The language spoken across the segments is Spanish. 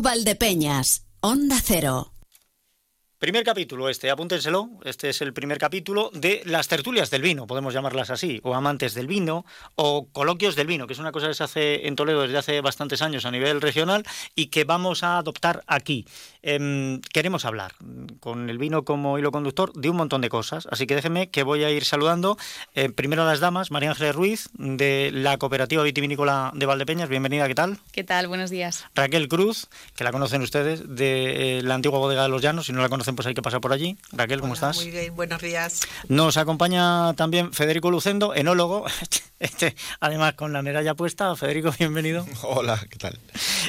Valdepeñas, Onda Cero. Primer capítulo este, apúntenselo, este es el primer capítulo de las tertulias del vino, podemos llamarlas así, o amantes del vino, o coloquios del vino, que es una cosa que se hace en Toledo desde hace bastantes años a nivel regional y que vamos a adoptar aquí. Em, queremos hablar, con el vino como hilo conductor, de un montón de cosas, así que déjenme que voy a ir saludando eh, primero a las damas, María Ángeles Ruiz, de la Cooperativa Vitivinícola de Valdepeñas, bienvenida, ¿qué tal? ¿Qué tal? Buenos días. Raquel Cruz, que la conocen ustedes, de eh, la antigua bodega de los Llanos, si no la conocen pues hay que pasar por allí. Raquel, ¿cómo estás? Muy bien, buenos días. Nos acompaña también Federico Lucendo, enólogo, este, además con la medalla puesta. Federico, bienvenido. Hola, ¿qué tal?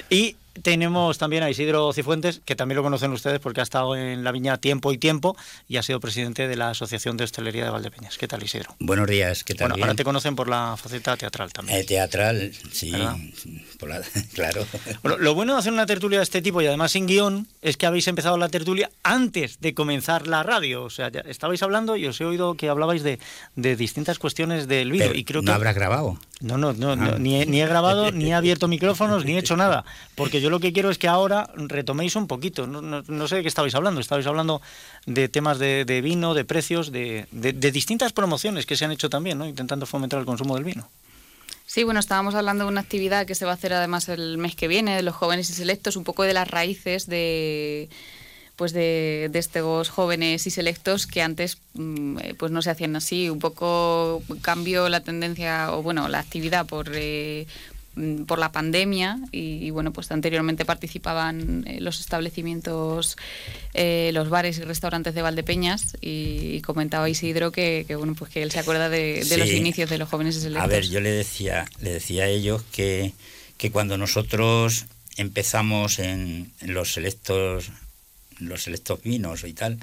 Y tenemos también a Isidro Cifuentes, que también lo conocen ustedes porque ha estado en la viña tiempo y tiempo y ha sido presidente de la Asociación de Hostelería de Valdepeñas. ¿Qué tal, Isidro? Buenos días, ¿qué tal? Bueno, ahora te conocen por la faceta teatral también. Eh, teatral, sí, claro. lo bueno de hacer una tertulia de este tipo y además sin guion es que habéis empezado la tertulia antes de comenzar la radio. O sea, ya estabais hablando y os he oído que hablabais de, distintas cuestiones del vídeo. y creo ¿No habrás grabado? No, no, no, ah. ni, he, grabado, ni he abierto micrófonos, ni he hecho nada. Porque yo lo que quiero es que ahora retoméis un poquito. No, sé de qué estabais hablando. Estabais hablando de temas de, vino, de precios, de, distintas promociones que se han hecho también, ¿no? intentando fomentar el consumo del vino. Sí, bueno, estábamos hablando de una actividad que se va a hacer además el mes que viene, de los jóvenes y selectos, un poco de las raíces de pues de, estos jóvenes y selectos que antes mm, eh, pues no se hacían así. Un poco cambió la tendencia, o bueno, la actividad por, eh, por la pandemia y, bueno, pues anteriormente participaban eh, los establecimientos, los bares y restaurantes de Valdepeñas y, comentaba Isidro que, bueno, pues que él se acuerda de, los inicios de los jóvenes y selectos. A ver, yo le decía, le decía a ellos que, que cuando nosotros empezamos en, en los selectos los selectos vinos y tal,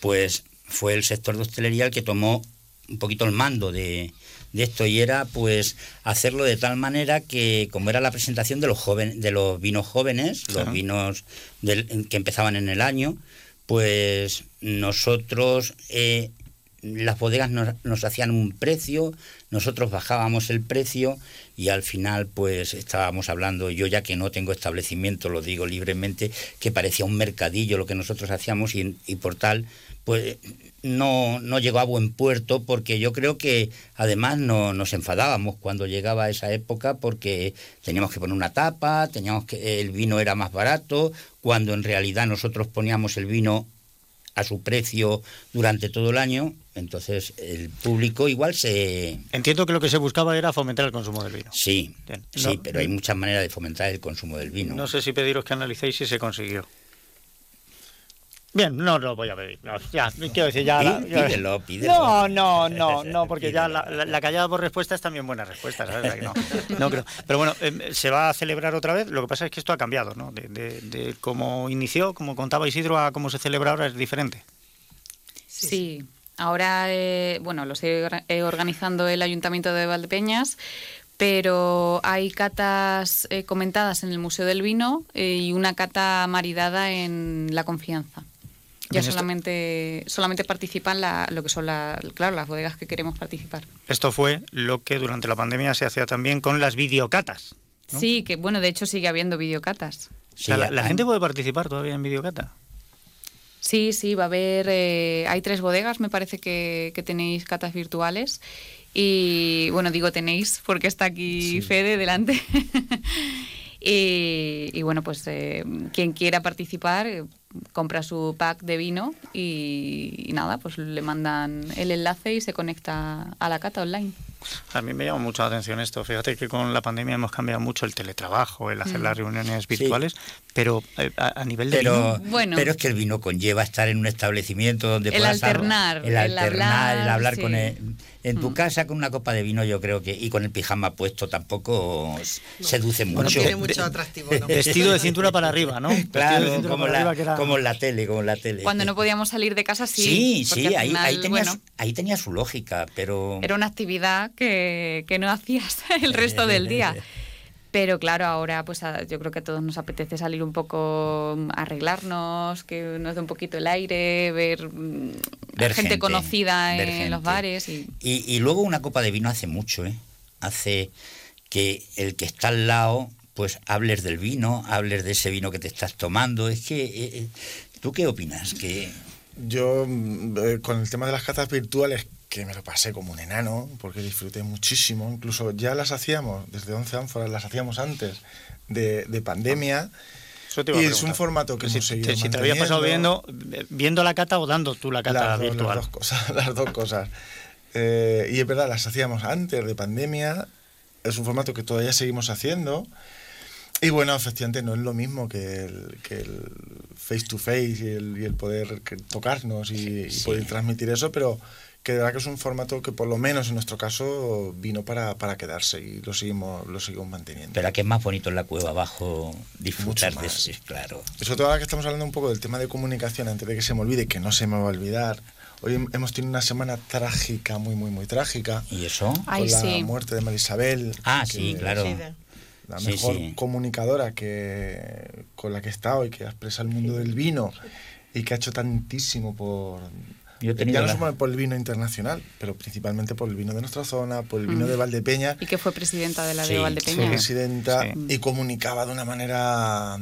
pues fue el sector de hostelería el que tomó un poquito el mando de, esto y era pues hacerlo de tal manera que como era la presentación de los jóvenes de los vinos jóvenes los vinos que empezaban en el año pues nosotros eh, las bodegas nos, hacían un precio, nosotros bajábamos el precio y al final pues estábamos hablando, yo ya que no tengo establecimiento, lo digo libremente, que parecía un mercadillo lo que nosotros hacíamos y, por tal pues no, no llegó a buen puerto porque yo creo que además no, nos enfadábamos cuando llegaba esa época porque teníamos que poner una tapa, teníamos que el vino era más barato, cuando en realidad nosotros poníamos el vino a su precio durante todo el año, entonces el público igual se... Entiendo que lo que se buscaba era fomentar el consumo del vino. Sí, sí, pero hay muchas maneras de fomentar el consumo del vino. No sé si pediros que analicéis si se consiguió. Bien, no lo voy a pedir. ya, quiero decir, ya. pídelo, pídelo. No, no, no, no, porque ya la, callada por respuesta es también buena respuesta, ¿sabes? No, creo. Pero bueno, em, se va a celebrar otra vez. Lo que pasa es que esto ha cambiado, ¿no? De, de, cómo inició, como contaba Isidro, a cómo se celebra ahora es diferente. Sí. Ahora, eh, bueno, lo estoy organizando el Ayuntamiento de Valdepeñas pero hay catas eh, comentadas en el Museo del Vino eh, y una cata maridada en La Confianza. Ya solamente, solamente participan lo que son claro, las bodegas que queremos participar. Esto fue lo que durante la pandemia se hacía también con las videocatas. Sí, que bueno, de hecho sigue habiendo videocatas. la, gente puede participar todavía en videocata. Sí, sí, va a haber. Eh, hay tres bodegas, me parece que, tenéis catas virtuales. Y bueno, digo tenéis porque está aquí Fede delante. y, bueno, pues eh, quien quiera participar compra su pack de vino y, nada, pues le mandan el enlace y se conecta a la cata online. A mí me llama mucho la atención esto. Fíjate que con la pandemia hemos cambiado mucho el teletrabajo, el hacer mm. las reuniones virtuales, pero eh, a, nivel de pero, bueno. pero es que el vino conlleva estar en un establecimiento donde el alternar, el, alternar, el hablar con el en tu mm. casa con una copa de vino yo creo que y con el pijama puesto tampoco seduce mucho. No tiene mucho atractivo. Vestido de cintura para arriba, ¿no? Claro, como, la, como en la tele, como la tele. Cuando no podíamos salir de casa sí. Sí, sí, ahí, tenía su, ahí tenía su lógica, pero... Era una actividad que, que no hacías el resto del día. Pero claro, ahora pues yo creo que a todos nos apetece salir un poco, mm, arreglarnos, que nos dé un poquito el aire, ver, mm, gente, conocida en los bares. Y... Y, luego una copa de vino hace mucho, ¿eh? Hace que el que está al lado pues hables del vino, hables de ese vino que te estás tomando. Es que, eh, eh, ¿tú qué opinas? Que Yo, mm, eh, con el tema de las catas virtuales, que me lo pasé como un enano, porque disfruté muchísimo. Incluso ya las hacíamos, desde 11 ánforas, las hacíamos antes de, de pandemia. Eso te iba a Y es preguntar. un formato que si, hemos seguido si te había pasado viendo, manteniendo. viendo la cata o dando tú la cata las, dos, virtual. las dos cosas. Las dos cosas. Eh, y es verdad, las hacíamos antes de pandemia. Es un formato que todavía seguimos haciendo. Y bueno, efectivamente no es lo mismo que el, que el face to face y el, y el poder que- tocarnos y, y Sí. poder transmitir eso, pero que de verdad que es un formato que por lo menos en nuestro caso vino para, para quedarse y lo seguimos, lo seguimos manteniendo. pero que es más bonito en la cueva abajo disfrutar Mucho de más. ese, claro. Y sobre todo ahora que estamos hablando un poco del tema de comunicación, antes de que se me olvide, que no se me va a olvidar. Hoy hem- hemos tenido una semana trágica, muy, muy, muy trágica. ¿Y eso? Ay, con la sí. muerte de Marisabel. Ah, sí, claro. Sí, La Sí, mejor sí. comunicadora que con la que he estado y que ha expresado el mundo del vino y que ha hecho tantísimo por. Yo he tenido ya no la- solo por el vino internacional, pero principalmente por el vino de nuestra zona, por el vino Mm. de Valdepeña. Y que fue presidenta de la Sí, de Fue Valdepeña. presidenta Sí. y comunicaba de una manera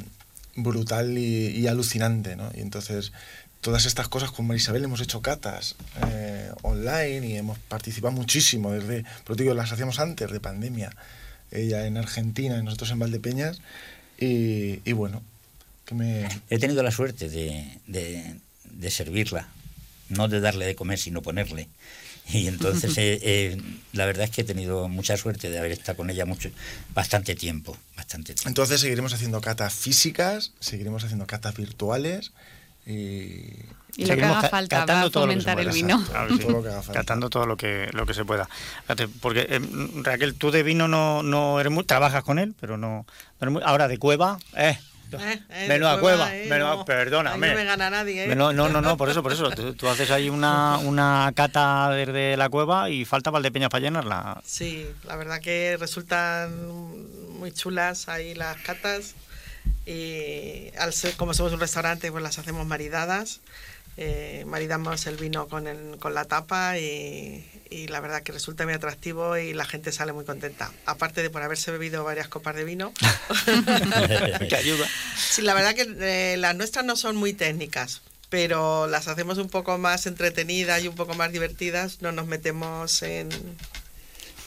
brutal y, y alucinante, ¿no? Y entonces todas estas cosas con Marisabel hemos hecho catas eh, online y hemos participado muchísimo desde, pero digo, las hacíamos antes de pandemia, ella en Argentina y nosotros en Valdepeñas y, y bueno, que me... He tenido la suerte de, de- de servirla, no de darle de comer, sino ponerle. Y entonces, eh, eh, la verdad es que he tenido mucha suerte de haber estado con ella mucho, bastante tiempo, bastante tiempo. Entonces seguiremos haciendo catas físicas, seguiremos haciendo catas virtuales y... Y lo que Seguimos haga falta catando para todo lo que se fomentar el pueda. vino. Exacto. Claro sí. Todo lo que haga falta. Catando todo lo que, lo que se pueda. Porque, eh, Raquel, tú de vino no, no eres muy... Trabajas con él, pero no... no eres muy- ahora de cueva, eh... Eh, eh, menuda cueva, eh, menuda- no. perdóname. Ahí no me gana nadie, ¿eh? No, no, no, por eso, por eso. Tú, tú haces ahí una, una cata desde la cueva y falta Valdepeñas para llenarla. Sí, la verdad que resultan muy chulas ahí las catas. Y al ser, como somos un restaurante, pues las hacemos maridadas. Eh, maridamos el vino con, el- con la tapa y, y la verdad que resulta muy atractivo y la gente sale muy contenta. Aparte de por haberse bebido varias copas de vino. que ayuda. Sí, la verdad que eh, las nuestras no son muy técnicas, pero las hacemos un poco más entretenidas y un poco más divertidas. No nos metemos en...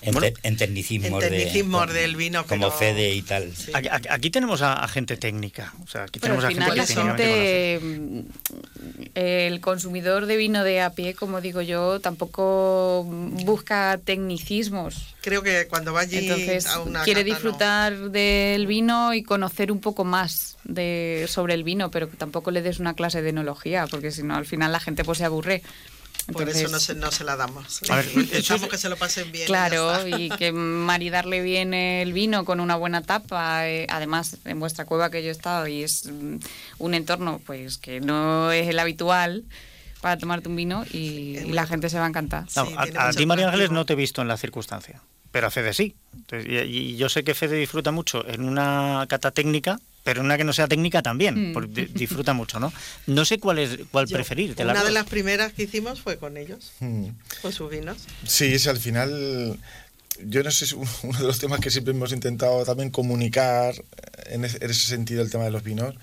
En, Bueno, te- en tecnicismos, en tecnicismos de, del vino, Como pero- Fede y tal. Sí. Aquí, tenemos a, a gente técnica. O sea, aquí Pero tenemos al final gente gente, el consumidor de vino de a pie, como digo yo, tampoco busca tecnicismos. Creo que cuando va allí Entonces a una quiere cata, no. disfrutar del vino y conocer un poco más de sobre el vino, pero que tampoco le des una clase de enología, porque si no al final la gente pues se aburre. Por eso no se, no se la damos. A ver, que se lo pasen bien. y Claro, está. y que maridarle bien el vino con una buena tapa. eh, además, en vuestra cueva que yo he estado y es mm, un entorno pues que no es el habitual para tomarte un vino y, y la gente se va a encantar. No, Sí, a, a ti, María Ángeles, no te he visto en la circunstancia, pero a Fede sí. Entonces, y, y yo sé que Fede disfruta mucho en una cata técnica, pero en una que no sea técnica también, Mm. porque di- disfruta mucho, ¿no? No sé cuál es cuál Yo- preferir. de una las de las primeras que hicimos fue con ellos, Hmm. con sus vinos. Sí, sí, al final, yo no sé si uno de los temas que siempre hemos intentado también comunicar en ese, en ese sentido, el tema de los vinos,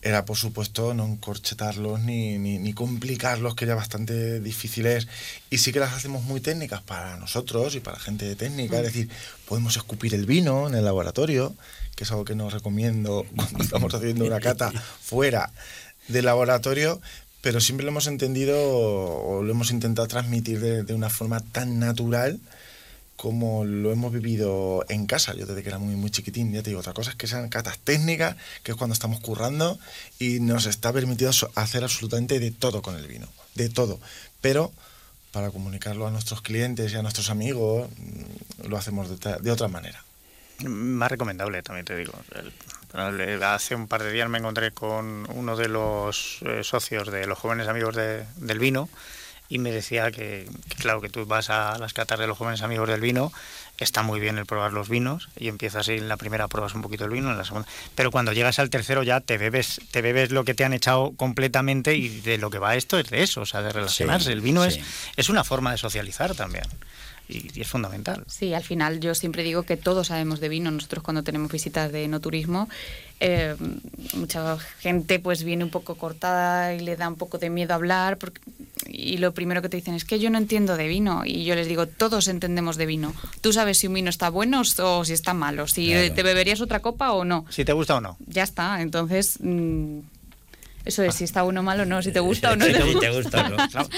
era por supuesto no encorchetarlos ni, ni, ni complicarlos, que ya bastante difícil es. Y sí que las hacemos muy técnicas para nosotros y para gente técnica, es decir, podemos escupir el vino en el laboratorio, que es algo que no recomiendo cuando estamos haciendo una cata fuera del laboratorio, pero siempre lo hemos entendido o lo hemos intentado transmitir de, de una forma tan natural como lo hemos vivido en casa, yo desde que era muy, muy chiquitín, ya te digo, otra cosa es que sean catas técnicas, que es cuando estamos currando y nos está permitido hacer absolutamente de todo con el vino, de todo, pero para comunicarlo a nuestros clientes y a nuestros amigos mm, lo hacemos de, de otra manera. Más recomendable, también te digo. Hace un par de días me encontré con uno de los eh, socios de los jóvenes amigos de- del vino y me decía que, que, claro, que tú vas a las catas de los jóvenes amigos del vino, está muy bien el probar los vinos y empiezas en la primera pruebas un poquito el vino, en la segunda, pero cuando llegas al tercero ya te bebes, te bebes lo que te han echado completamente y de lo que va esto es de eso, o sea, de relacionarse. Sí, el vino sí. es, es una forma de socializar también. Y, es fundamental. Sí, al final yo siempre digo que todos sabemos de vino. Nosotros cuando tenemos visitas de no turismo, eh, mucha gente pues viene un poco cortada y le da un poco de miedo hablar porque, y lo primero que te dicen es que yo no entiendo de vino y yo les digo todos entendemos de vino. Tú sabes si un vino está bueno o si está malo, si te beberías otra copa o no. Si te gusta o no. Ya está. Entonces mm, eso es, si está uno malo o no, si te gusta o no. si te gusta o no.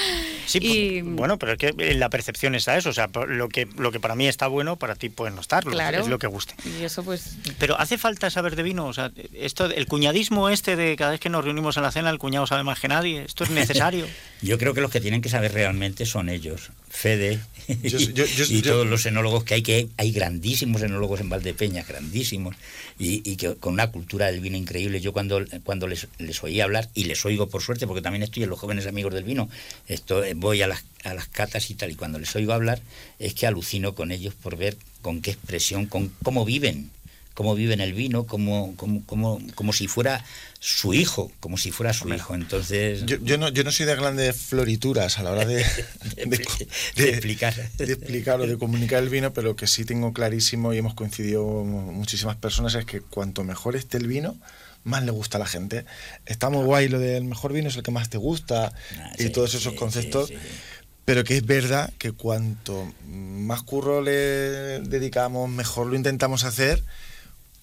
Sí, pues, bueno, pero es que la percepción es a eso. O sea, lo que, lo que para mí está bueno, para ti puede no estarlo. Claro. Es lo que guste. Y eso pues... Pero ¿hace falta saber de vino? O sea, esto, el cuñadismo este de cada vez que nos reunimos en la cena, el cuñado sabe más que nadie. ¿Esto es necesario? Yo creo que los que tienen que saber realmente son ellos. Fede y, todos los enólogos que hay, que hay grandísimos enólogos en Valdepeña, grandísimos, y, que con una cultura del vino increíble. Yo cuando, cuando les, les oí hablar, y les oigo por suerte, porque también estoy en los jóvenes amigos del vino, esto, eh, voy a las, a las catas y tal, y cuando les oigo hablar, es que alucino con ellos por ver con qué expresión, con cómo viven cómo viven el vino, como, como, como, como si fuera su hijo, como si fuera su hijo. Entonces. Yo, yo, no, yo no soy de grandes florituras a la hora de, de, explicar. De explicar o de comunicar el vino, pero lo que sí tengo clarísimo y hemos coincidido muchísimas personas es que cuanto mejor esté el vino, más le gusta a la gente. Está muy guay lo del mejor vino es el que más te gusta ah, y todos esos conceptos. pero que es verdad que cuanto más curro le dedicamos, mejor lo intentamos hacer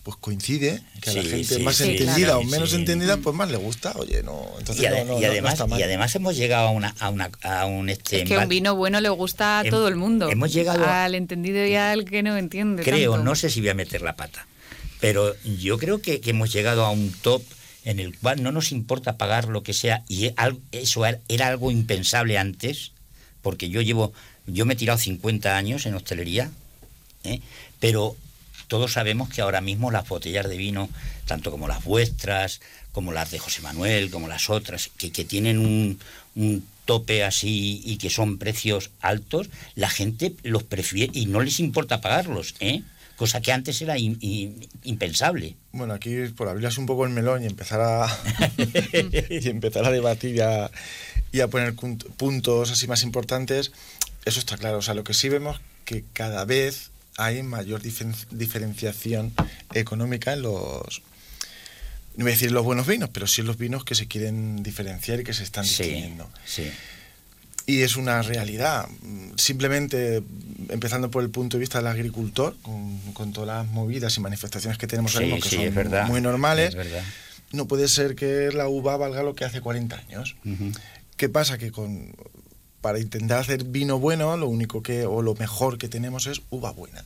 pues coincide que a la gente más entendida o menos entendida pues más le gusta oye no entonces y, no, y además y además hemos llegado a una a, una, a un este es que un vino bueno le gusta a todo el mundo hemos llegado al entendido y al que no entiende creo no sé si voy a meter la pata pero yo creo que, hemos llegado a un top en el cual no nos importa pagar lo que sea y eso era algo impensable antes porque yo llevo yo me he tirado 50 años en hostelería ¿eh? pero todos sabemos que ahora mismo las botellas de vino, tanto como las vuestras, como las de José Manuel, como las otras, que, tienen un, tope así y que son precios altos, la gente los prefiere y no les importa pagarlos, ¿eh? cosa que antes era impensable. Bueno, aquí por abrirse un poco el melón y empezar a, y empezar a debatir y a, y a poner puntos así más importantes, eso está claro. O sea, lo que sí vemos que cada vez hay mayor diferenciación económica en los, no voy a decir los buenos vinos, pero sí en los vinos que se quieren diferenciar y que se están distinguiendo. Y es una realidad. Simplemente, empezando por el punto de vista del agricultor, con, todas las movidas y manifestaciones que tenemos ahora que son muy normales, no puede ser que la uva valga lo que hace 40 años. ¿Qué pasa? Que con para intentar hacer vino bueno, lo único que, o lo mejor que tenemos es uva buena.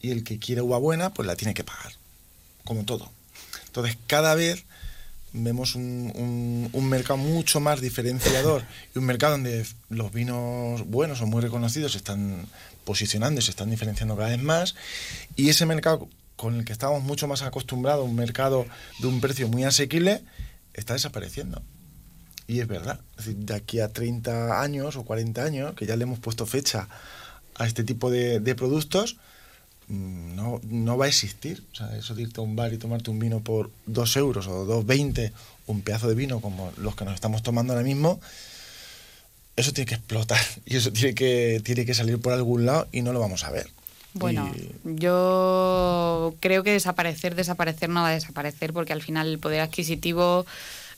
Y el que quiere uva buena, pues la tiene que pagar, como todo. Entonces, cada vez vemos un, un, mercado mucho más diferenciador y un mercado donde los vinos buenos o muy reconocidos se están posicionando y se están diferenciando cada vez más. Y ese mercado con el que estábamos mucho más acostumbrados, un mercado de un precio muy asequible, está desapareciendo. Y es verdad, es decir, de aquí a 30 años o 40 años, que ya le hemos puesto fecha a este tipo de, productos, mm, no, no, va a existir. O sea, eso de irte a un bar y tomarte un vino por 2 euros o 2,20, un pedazo de vino como los que nos estamos tomando ahora mismo, eso tiene que explotar y eso tiene que, tiene que salir por algún lado y no lo vamos a ver. Bueno, yo creo que desaparecer, desaparecer no va a desaparecer porque al final el poder adquisitivo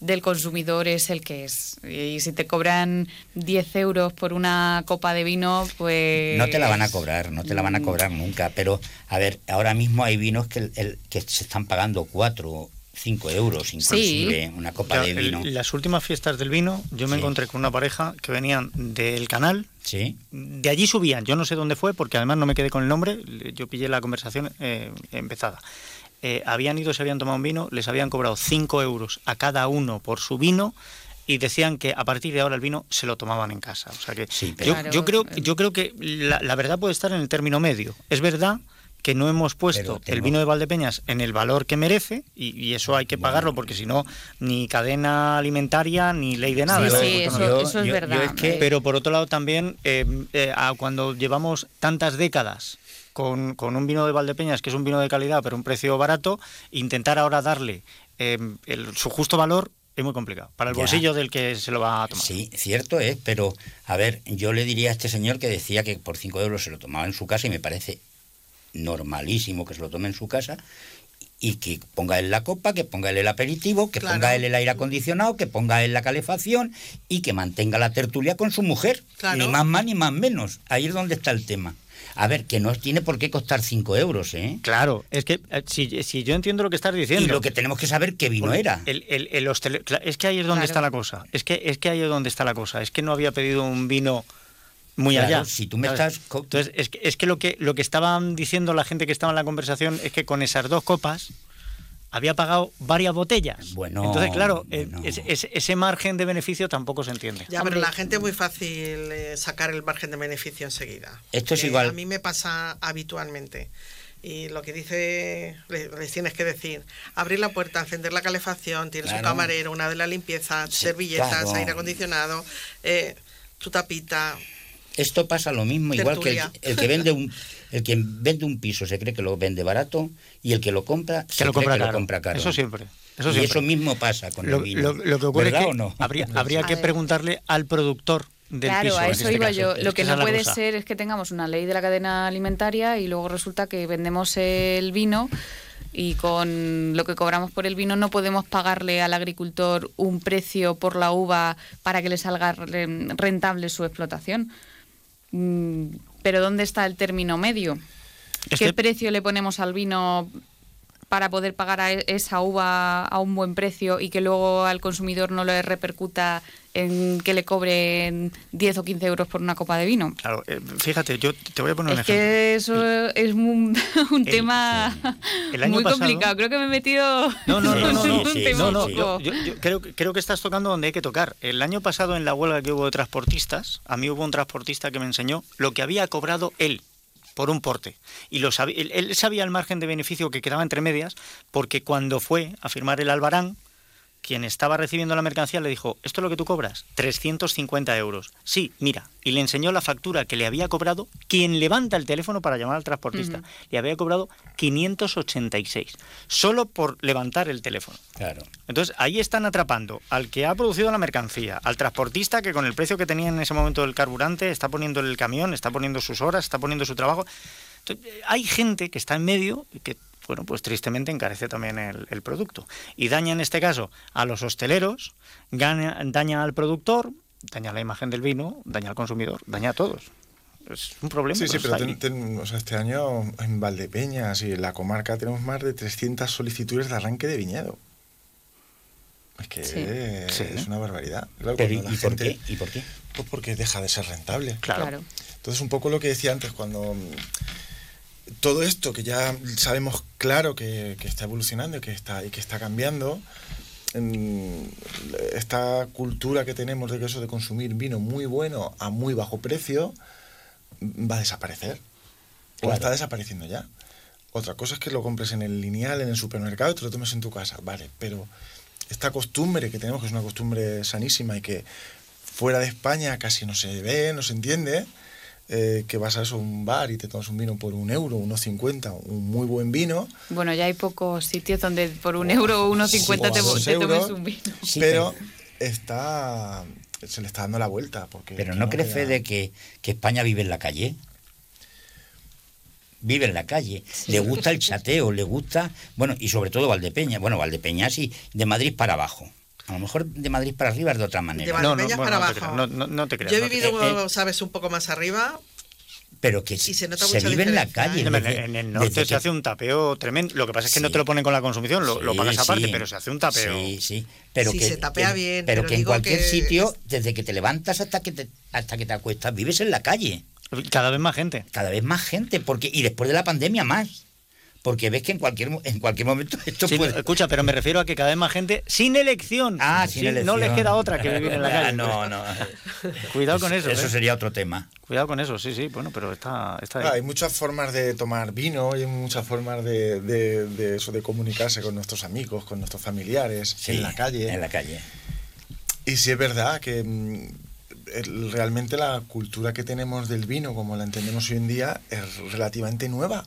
del consumidor es el que es. Y si te cobran 10 euros por una copa de vino, pues... No te la van a cobrar, no te la van a cobrar nunca. Pero, a ver, ahora mismo hay vinos que, el, que se están pagando 4 5 euros inclusive una copa de vino. las últimas fiestas del vino yo me encontré con una pareja que venían del canal. Sí. De allí subían, yo no sé dónde fue porque además no me quedé con el nombre, yo pillé la conversación eh, empezada. Eh, habían ido, se habían tomado un vino, les habían cobrado 5 euros a cada uno por su vino y decían que a partir de ahora el vino se lo tomaban en casa. O sea que yo, creo, yo creo que la, verdad puede estar en el término medio. Es verdad que no hemos puesto el vino de Valdepeñas en el valor que merece y, eso hay que pagarlo porque si no ni cadena alimentaria ni ley de nada. Sí, eso, es verdad. Pero por otro lado también eh, eh, cuando llevamos tantas décadas con, con, un vino de Valdepeñas, que es un vino de calidad, pero un precio barato, intentar ahora darle eh, su justo valor Es muy complicado. Para el Ya. bolsillo del que se lo va a tomar. Sí, cierto es, pero a ver, yo le diría a este señor que decía que por 5 euros se lo tomaba en su casa y me parece normalísimo que se lo tome en su casa y que ponga él la copa, que ponga él el aperitivo, que Claro. ponga él el aire acondicionado, que ponga él la calefacción y que mantenga la tertulia con su mujer. Claro. Ni más más ni más menos. Ahí es donde está el tema. A ver, que no tiene por qué costar 5 euros, ¿eh? Claro, es que eh, si, si yo entiendo lo que estás diciendo. Y lo que tenemos que saber qué vino era. El, el- el hostele- cla- es que ahí es donde Claro. está la cosa. Es que, es que ahí es donde está la cosa. Es que no había pedido un vino muy Claro, allá. si tú me ¿sabes? estás Entonces, es que, es que lo que lo que estaban diciendo la gente que estaba en la conversación es que con esas dos copas había pagado varias botellas. Bueno, Entonces, claro, eh, bueno. ese, ese- ese margen de beneficio tampoco se entiende. Ya, pero la gente es muy fácil eh, sacar el margen de beneficio enseguida. Esto es Eh, igual. A mí me pasa habitualmente. Y lo que dice, le- les tienes que decir, abrir la puerta, encender la calefacción, tienes un camarero, una de la limpieza, Sí, servilletas, claro. aire acondicionado, eh, tu tapita. Esto pasa lo mismo, igual que el, que vende un el que vende un piso se cree que lo vende barato y el que lo compra se Que lo cree compra que caro. lo compra caro. Eso siempre. Eso y eso mismo pasa con Lo, el vino. lo- lo que ocurre es ¿Verdad que o no? habría, habría A que preguntarle al productor del claro, piso. a eso este iba caso. yo. Es Lo que no es puede cosa. ser es que tengamos una ley de la cadena alimentaria y luego resulta que vendemos el vino y con lo que cobramos por el vino no podemos pagarle al agricultor un precio por la uva para que le salga re- rentable su explotación. Mm, Pero ¿dónde está el término medio? ¿Qué que- precio le ponemos al vino para poder pagar a e- esa uva a un buen precio y que luego al consumidor no le repercuta en que le cobren 10 o 15 euros por una copa de vino? Claro, eh, fíjate, yo te voy a poner un Es ejemplo. que eso es un, un el- tema el año muy pasado- complicado. Creo que me he metido No, no, no, no, un sí, tema no, yo, yo- yo creo que estás tocando donde hay que tocar. El año pasado en la huelga que hubo de transportistas, a mí hubo un transportista que me enseñó lo que había cobrado él por un porte. Y lo sabía, él, él sabía el margen de beneficio que quedaba entre medias, porque cuando fue a firmar el albarán, quien estaba recibiendo la mercancía le dijo, ¿esto es lo que tú cobras? 350 euros. Sí, mira. Y le enseñó la factura que le había cobrado quien levanta el teléfono para llamar al transportista. Le había cobrado 586. Solo por levantar el teléfono. Claro. Entonces ahí están atrapando al que ha producido la mercancía, al transportista que con el precio que tenía en ese momento el carburante está poniendo el camión, está poniendo sus horas, está poniendo su trabajo. Entonces, hay gente que está en medio y que, bueno, pues tristemente encarece también el, el producto. Y daña en este caso a los hosteleros, gana- daña al productor, daña la imagen del vino, daña al consumidor, daña a todos. Es un problema. Sí, sí, pero ten- ten- o sea, este año en Valdepeñas y en la comarca tenemos más de 300 solicitudes de arranque de viñedo. Es que Sí. es Sí. una barbaridad. Claro, Pero ¿y, cuando la y por gente- qué? ¿Y por qué? Pues porque deja de ser rentable. Claro. Claro. Entonces, un poco lo que decía antes, cuando todo esto que ya sabemos claro que, que está evolucionando y que está, y que está cambiando, esta cultura que tenemos de que eso de consumir vino muy bueno a muy bajo precio va a desaparecer. O está desapareciendo ya. Otra cosa es que lo compres en el lineal, en el supermercado y te lo tomes en tu casa. Vale, pero esta costumbre que tenemos, que es una costumbre sanísima y que fuera de España casi no se ve, no se entiende, eh, que vas a eso, un bar y te tomas un vino por un euro, unos 50, un muy buen vino, Bueno, ya hay pocos sitios donde por un euro o unos Sí, 50 te, o dos te tomes euros. un vino. Sí, pero está se le está dando la vuelta. Porque Pero que ¿no crees, Fede, que, que España vive en la calle? Vive en la calle. Le gusta el chateo, le gusta. Bueno, y sobre todo Valdepeña. Bueno, Valdepeña sí, de Madrid para abajo. A lo mejor de Madrid para arriba es de otra manera. De No, no, Valdepeñas bueno, para abajo. no- no- no te creas, Yo he te vivido, creas. sabes, un poco más arriba. Pero que Y se nota se mucha vive en la calle. ¿eh? Desde- en el norte se que- hace un tapeo tremendo. Lo que pasa es que no Sí. te lo ponen con la consumición, lo, lo Sí, pagas aparte, sí. pero se hace un tapeo. Sí, sí. Pero Sí, que, se tapea que- bien, Pero, pero que en cualquier que sitio, es- desde que te levantas hasta que te, hasta que te acuestas, vives en la calle. Cada vez más gente. Cada vez más gente. porque Y después de la pandemia más. Porque ves que en cualquier, en cualquier momento esto Sí, puede... Escucha, pero me refiero a que cada vez más gente sin elección. Ah, sin elección. No les queda otra que vivir en la Ah, calle. no, no. Cuidado con eso. Eso ¿eh? sería otro tema. Cuidado con eso, sí, sí. Bueno, pero está, está ahí. Ah, hay muchas formas de tomar vino y hay muchas formas de, de- de eso de comunicarse con nuestros amigos, con nuestros familiares, Sí, en la calle. En la calle. Y sí es verdad que mm, realmente la cultura que tenemos del vino, como la entendemos hoy en día, es relativamente nueva.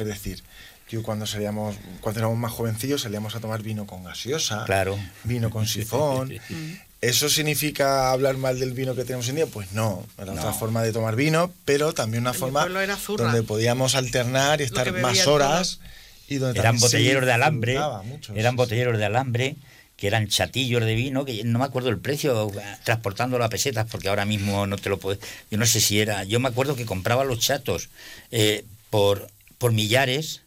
Es decir, Yo cuando salíamos, cuando éramos más jovencillos, salíamos a tomar vino con gaseosa, Claro. vino con sifón. ¿Eso significa hablar mal del vino que tenemos hoy en día? Pues no, era otra forma de tomar vino, pero también una En forma donde podíamos alternar y estar más horas. Y donde eran botelleros de alambre, mucho, eran sí, botelleros de alambre que eran chatillos de vino, que no me acuerdo el precio, transportándolo a pesetas, porque ahora mismo no te lo puedo... Yo no sé si era... Yo me acuerdo que compraba los chatos eh, por, por millares,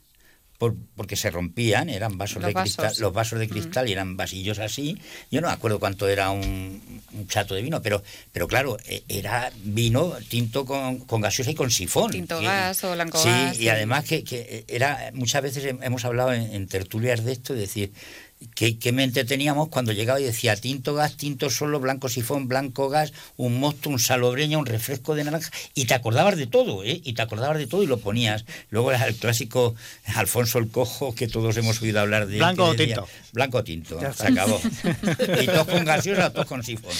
por- porque se rompían, eran vasos Los de vasos. cristal, los vasos de cristal y eran vasillos así. Yo no me acuerdo cuánto era un, un chato de vino, pero, pero claro, eh, era vino tinto con, con gaseosa y con sifón. Tinto que- gas o blanco sí, gas, y sí. además que, que era muchas veces hem- hemos hablado en, en tertulias de esto, es decir, ¿qué, qué mente teníamos cuando llegaba y decía tinto gas, tinto solo, blanco sifón, blanco gas, un mosto, un salobreña, un refresco de naranja, y te acordabas de todo, ¿eh? Y te acordabas de todo y lo ponías. Luego era el clásico Alfonso el Cojo, que todos hemos oído hablar de Blanco o tinto. Blanco o tinto, Ya se acabó. y todos con gaseosa, todos con sifón.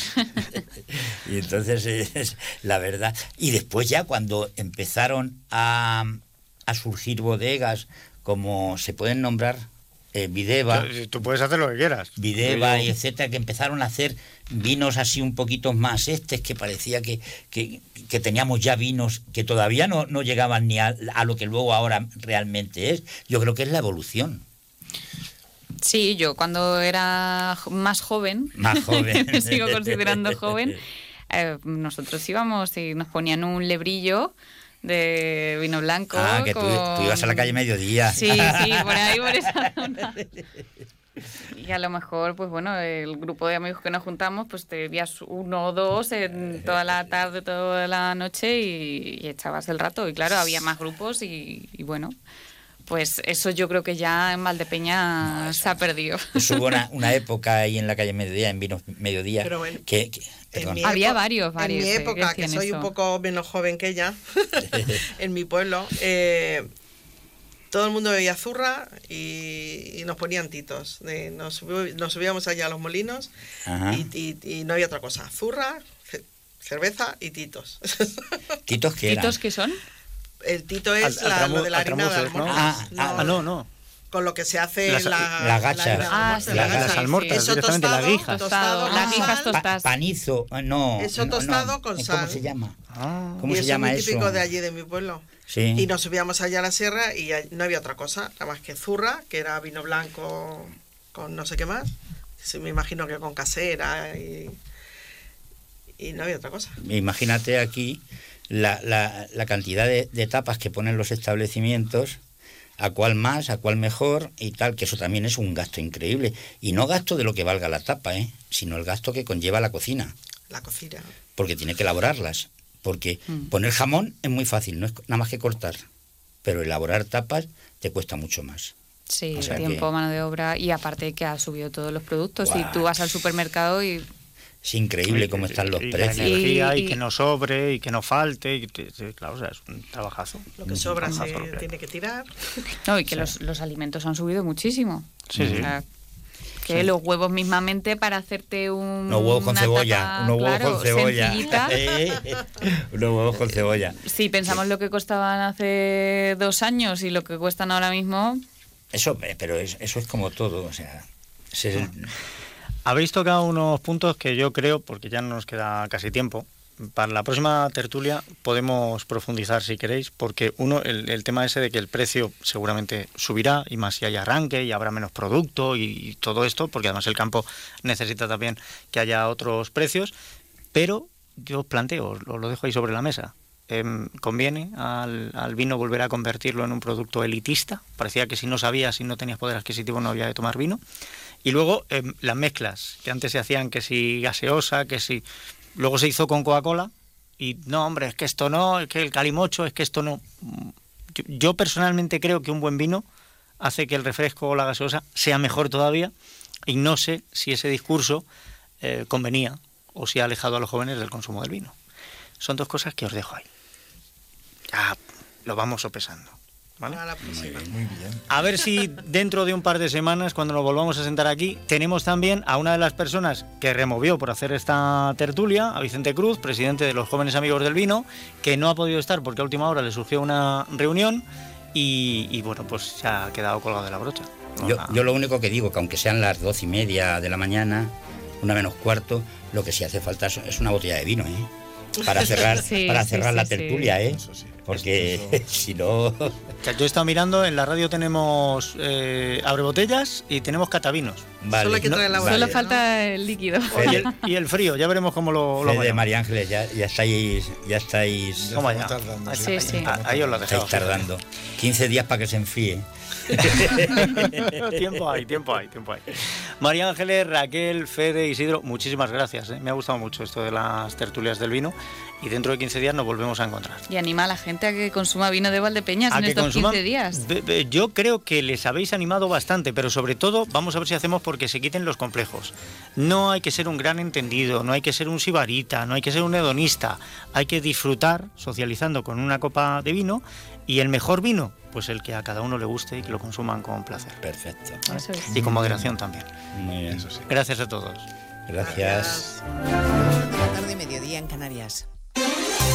y entonces es la verdad. Y después ya cuando empezaron a, a surgir bodegas, como se pueden nombrar, eh, Videva, Tú- Tú puedes hacer lo que quieras. Videva y etcétera, que empezaron a hacer vinos así un poquito más estes, que parecía que, que, que teníamos ya vinos que todavía no, no llegaban ni a, a lo que luego ahora realmente es. Yo creo que es la evolución. Sí, yo cuando era más joven, Más joven. me sigo considerando joven, eh, nosotros íbamos y nos ponían un lebrillo de vino blanco. Ah, que tú, con- tú ibas a la calle mediodía. Sí, sí, por ahí, por esa zona. Y a lo mejor, pues bueno, el grupo de amigos que nos juntamos, pues te bebías uno o dos en toda la tarde, toda la noche y, y echabas el rato. Y claro, había más grupos y, y bueno, pues eso yo creo que ya en Valdepeña se ha perdido. Pues hubo una, una época ahí en la calle Mediodía, en Vinos Mediodía, bueno, que... que- En perdón. mi Había varios, varios, En mi eh, época, que soy eso. un poco menos joven que ella, en mi pueblo, eh, todo el mundo bebía zurra y, y nos ponían titos. De- nos, subíamos allá a los molinos y, y- y no había otra cosa. Zurra, ce- cerveza y titos. ¿Titos qué eran? ¿Titos qué son? El tito es Al- la, lo de la harina de almorjas. Ah, Ah, no, no. Con lo que se hace Las- la, las gachas. harina de Ah, sí, la sí, gacha. las sí. almorjas, Eso directamente las tostado, guijas. Tostado, las con guijas sal. tostadas. Pa- panizo, ah, no. Eso no, no. tostado con ¿Cómo sal. se llama? Ah. ¿Cómo y se eso llama es muy típico eso? de allí, de mi pueblo. Sí. Y nos subíamos allá a la sierra y no había otra cosa, nada más que zurra, que era vino blanco con no sé qué más. Sí, me imagino que con casera y, y no había otra cosa. Imagínate aquí la, la- la cantidad de, de tapas que ponen los establecimientos, a cuál más, a cuál mejor y tal, que eso también es un gasto increíble. Y no gasto de lo que valga la tapa, ¿eh? sino el gasto que conlleva la cocina, La cocina. porque tiene que elaborarlas. Porque Mm. poner jamón es muy fácil, no es nada más que cortar, pero elaborar tapas te cuesta mucho más. Sí, O sea tiempo, que- mano de obra y aparte que ha subido todos los productos. Y Guau. tú vas al supermercado y Es increíble cómo están los y La precios. energía y, Y- que no sobre y que no falte. y claro, o sea, es un trabajazo. Lo que sobra se tiene que tirar. No, y que los, los alimentos han subido muchísimo. Sí, O sí. sea, que los huevos mismamente para hacerte un. Unos huevos con cebolla, tapa, unos huevos claro, con cebolla. unos huevos con cebolla. Si pensamos lo que costaban hace dos años y lo que cuestan ahora mismo, Eso, eh, pero es- eso es como todo, o sea, se- Habéis tocado unos puntos que yo creo, porque ya no nos queda casi tiempo, para la próxima tertulia podemos profundizar si queréis, porque uno, el, el tema ese de que el precio seguramente subirá, y más si hay arranque y habrá menos producto y, todo esto, porque además el campo necesita también que haya otros precios, pero yo os planteo, os lo, lo dejo ahí sobre la mesa. Em, ¿Conviene al, al vino volver a convertirlo en un producto elitista? Parecía que si no sabías, si no tenías poder adquisitivo, no había de tomar vino. Y luego em, las mezclas, que antes se hacían que si gaseosa, que si... Luego se hizo con Coca-Cola y no, hombre, es que esto no, es que el calimocho, es que esto no... Yo, yo personalmente creo que un buen vino hace que el refresco o la gaseosa sea mejor todavía y no sé si ese discurso eh, convenía o si ha alejado a los jóvenes del consumo del vino. Son dos cosas que os dejo ahí. Ya lo vamos sopesando. ¿Vale? Para la próxima. Muy bien. A ver si dentro de un par de semanas, cuando nos volvamos a sentar aquí, tenemos también a una de las personas que removió por hacer esta tertulia, a Vicente Cruz, presidente de los Jóvenes Amigos del Vino, que no ha podido estar porque a última hora le surgió una reunión, y, y, bueno, pues se ha quedado colgado de la brocha. Yo, yo lo único que digo, que aunque sean las doce y media de la mañana, una menos cuarto, lo que sí hace falta es- una botella de vino, ¿eh? Para cerrar, Sí, para cerrar sí, la sí. tertulia, ¿eh? Eso sí. Porque si no... O sea, yo he estado mirando, en la radio tenemos eh, abre botellas y tenemos catavinos. Vale. Solo que No, la vale. Solo falta el líquido. Y el, y el frío, ya veremos cómo lo, lo vayamos. María Ángeles, ya, ya estáis, ya estáis, Ya ¿Cómo allá? tardando, Sí, sí. ah, ahí os lo dejamos. estáis tardando. 15 días para que se enfríe. tiempo hay, tiempo hay, tiempo hay. María Ángeles, Raquel, Fede, Isidro, muchísimas gracias. ¿eh? Me ha gustado mucho esto de las tertulias del vino y dentro de 15 días nos volvemos a encontrar. Y anima a la gente a que consuma vino de Valdepeñas A en que estos consuman- 15 días. Be- be- Yo creo que les habéis animado bastante, pero sobre todo vamos a ver si hacemos porque se quiten los complejos. No hay que ser un gran entendido, no hay que ser un sibarita, no hay que ser un hedonista. Hay que disfrutar socializando con una copa de vino y el mejor vino, pues el que a cada uno le guste y que lo consuman con placer. Perfecto. ¿vale? Eso es. Y con moderación también. Muy bien. Eso sí. Gracias a todos. Gracias. La tarde mediodía en Canarias. Yeah.